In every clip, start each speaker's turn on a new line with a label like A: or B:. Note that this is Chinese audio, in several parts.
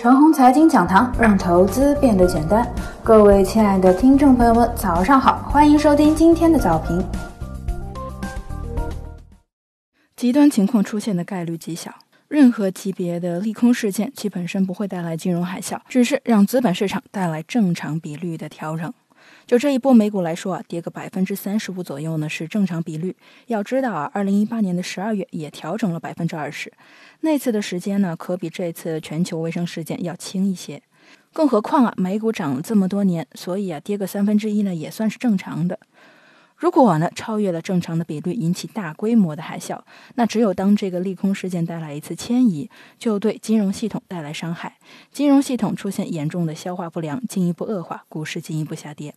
A: 陈红财经讲堂，让投资变得简单。各位亲爱的听众朋友们，早上好，欢迎收听今天的早评。
B: 极端情况出现的概率极小，任何级别的利空事件其本身不会带来金融海啸，只是让资本市场带来正常比率的调整。就这一波美股来说啊，跌个百分之三十五左右呢是正常比率。要知道啊，二零一八年的十二月也调整了百分之二十，那次的时间呢可比这次全球卫生事件要轻一些。更何况啊，美股涨了这么多年，所以啊跌个三分之一呢也算是正常的。如果呢超越了正常的比率，引起大规模的海啸，那只有当这个利空事件带来一次迁移，就对金融系统带来伤害，金融系统出现严重的消化不良，进一步恶化，股市进一步下跌。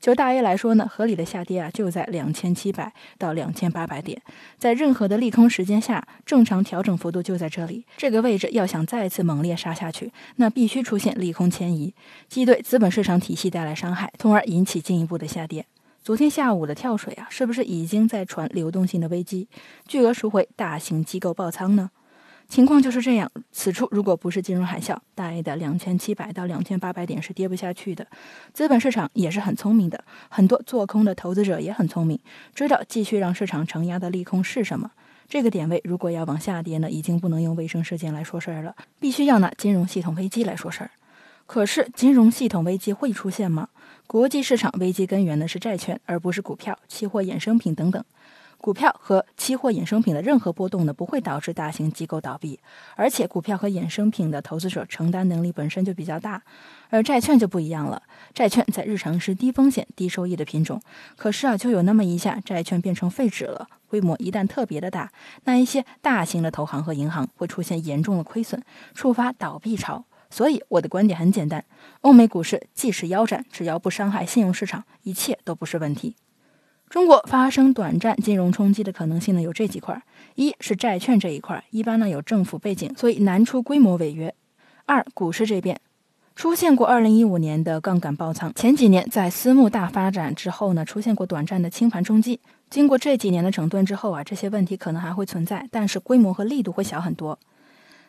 B: 就大 A 来说呢，合理的下跌啊就在两千七百到两千八百点，在任何的利空时间下，正常调整幅度就在这里。这个位置要想再次猛烈杀下去，那必须出现利空迁移，既对资本市场体系带来伤害，从而引起进一步的下跌。昨天下午的跳水啊，是不是已经在传流动性的危机，巨额赎回大型机构爆仓呢？情况就是这样。此处如果不是金融海啸，大 A 的两千七百到两千八百点是跌不下去的。资本市场也是很聪明的，很多做空的投资者也很聪明，知道继续让市场承压的利空是什么。这个点位如果要往下跌呢，已经不能用卫生事件来说事儿了，必须要拿金融系统危机来说事儿。可是金融系统危机会出现吗？国际市场危机根源呢是债券，而不是股票、期货、衍生品等等。股票和期货衍生品的任何波动呢，不会导致大型机构倒闭，而且股票和衍生品的投资者承担能力本身就比较大，而债券就不一样了。债券在日常是低风险、低收益的品种，可是啊，就有那么一下，债券变成废纸了。规模一旦特别的大，那一些大型的投行和银行会出现严重的亏损，触发倒闭潮。所以我的观点很简单：欧美股市即使腰斩，只要不伤害信用市场，一切都不是问题。中国发生短暂金融冲击的可能性呢，有这几块：一是债券这一块，一般呢有政府背景，所以难出规模违约；二，股市这边出现过2015年的杠杆爆仓，前几年在私募大发展之后呢，出现过短暂的清盘冲击。经过这几年的整顿之后啊，这些问题可能还会存在，但是规模和力度会小很多。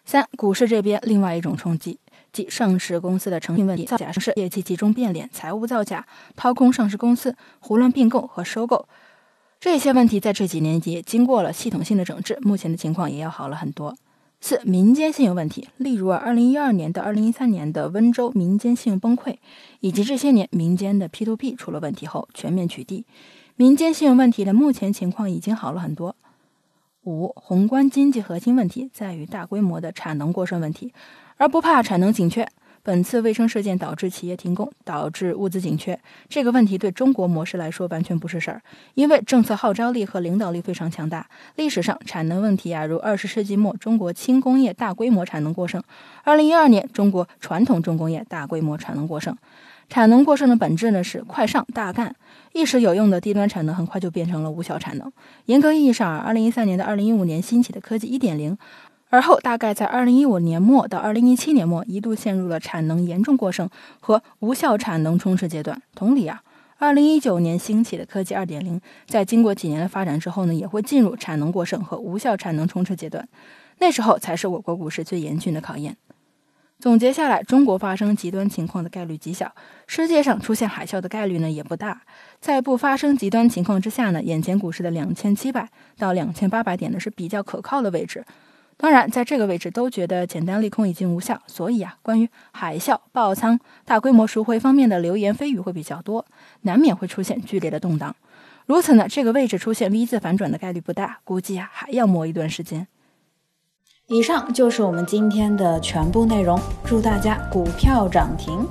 B: 三，股市这边另外一种冲击。即上市公司的诚信问题、造假上市、业绩集中变脸、财务造假、掏空上市公司、胡乱并购和收购，这些问题在这几年也经过了系统性的整治，目前的情况也要好了很多。四、民间信用问题，例如，二零一二年到二零一三年的温州民间信用崩溃，以及这些年民间的 P to P 出了问题后全面取缔，民间信用问题的目前情况已经好了很多。五、宏观经济核心问题在于大规模的产能过剩问题。而不怕产能紧缺。本次卫生事件导致企业停工，导致物资紧缺，这个问题对中国模式来说完全不是事儿，因为政策号召力和领导力非常强大。历史上产能问题啊，如二十世纪末中国轻工业大规模产能过剩，二零一二年中国传统重工业大规模产能过剩。产能过剩的本质呢是快上大干，一时有用的低端产能很快就变成了无效产能。严格意义上，二零一三年到二零一五年兴起的科技一点零。而后，大概在二零一五年末到二零一七年末，一度陷入了产能严重过剩和无效产能充斥阶段。同理啊，二零一九年兴起的科技二点零，在经过几年的发展之后呢，也会进入产能过剩和无效产能充斥阶段。那时候才是我国股市最严峻的考验。总结下来，中国发生极端情况的概率极小，世界上出现海啸的概率呢也不大。在不发生极端情况之下呢，眼前股市的两千七百到两千八百点呢是比较可靠的位置。当然，在这个位置都觉得简单利空已经无效，所以啊，关于海啸、爆仓、大规模赎回方面的流言蜚语会比较多，难免会出现剧烈的动荡。如此呢，这个位置出现 V 字反转的概率不大，估计啊还要磨一段时间。
A: 以上就是我们今天的全部内容，祝大家股票涨停。